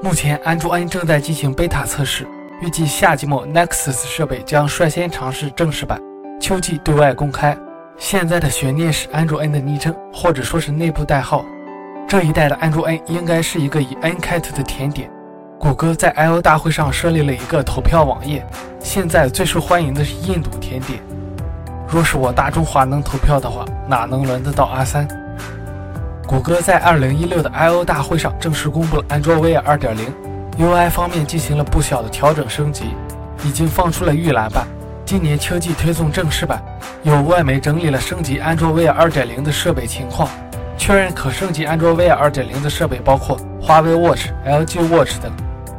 目前，安卓 N 正在进行贝塔测试，预计夏季末 Nexus 设备将率先尝试正式版，秋季对外公开。现在的悬念是安卓 N 的昵称，或者说是内部代号。这一代的安卓 N 应该是一个以 N 开头的甜点。谷歌在 I/O 大会上设立了一个投票网页，现在最受欢迎的是印度甜点。若是我大中华能投票的话，哪能轮得到阿三？谷歌在2016的 I/O 大会上正式公布了安卓 Wear 2.0，UI 方面进行了不小的调整升级，已经放出了预览版，今年秋季推送正式版。有外媒整理了升级安卓 Wear 2.0的设备情况，确认可升级安卓 Wear 2.0的设备包括华为 Watch、LG Watch 等。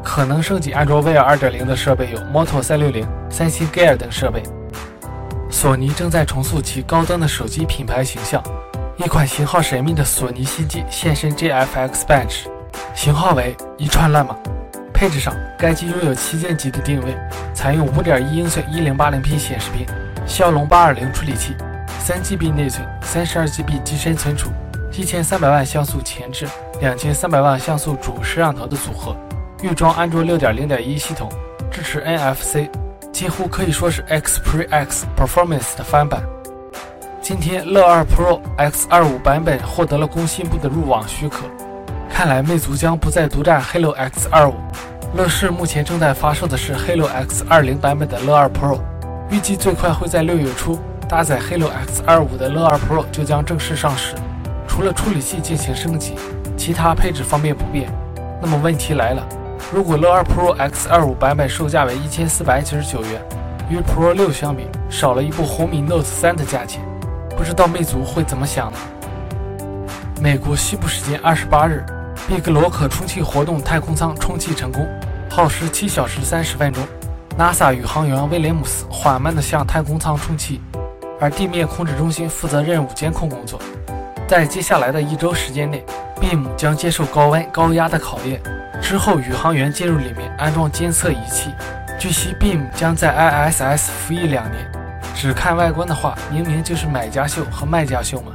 可能升级安卓 Wear 2.0的设备有 Moto 360、三星 Gear 等设备。索尼正在重塑其高端的手机品牌形象，一款型号神秘的索尼新机现身 GFX Bench，型号为一串乱码。配置上，该机拥有旗舰级的定位，采用5.1英寸 1080P 显示屏，骁龙820处理器，3GB 内存，32GB 机身存储，1300万像素前置，2300万像素主摄像头的组合。预装安卓6.0.1系统，支持 NFC，几乎可以说是 X Pre X Performance 的翻版。今天，乐2 Pro X25 版本获得了工信部的入网许可，看来魅族将不再独占 Halo X25。乐视目前正在发售的是 Halo X20 版本的乐2 Pro，预计最快会在六月初，搭载 Halo X25 的乐2 Pro 就将正式上市。除了处理器进行升级，其他配置方面不变。那么问题来了。如果乐2 Pro X25 版本售价为一千四百九十九元，与 Pro 6相比，少了一部红米 Note 3的价钱，不知道魅族会怎么想呢？美国西部时间二十八日，比格罗可充气活动太空舱充气成功，耗时七小时三十分钟。NASA 宇航员威廉姆斯缓慢地向太空舱充气，而地面控制中心负责任务监控工作。在接下来的一周时间内，Beam 将接受高温高压的考验。之后，宇航员进入里面安装监测仪器。据悉，Beam 将在 ISS 服役两年。只看外观的话，明明就是买家秀和卖家秀嘛。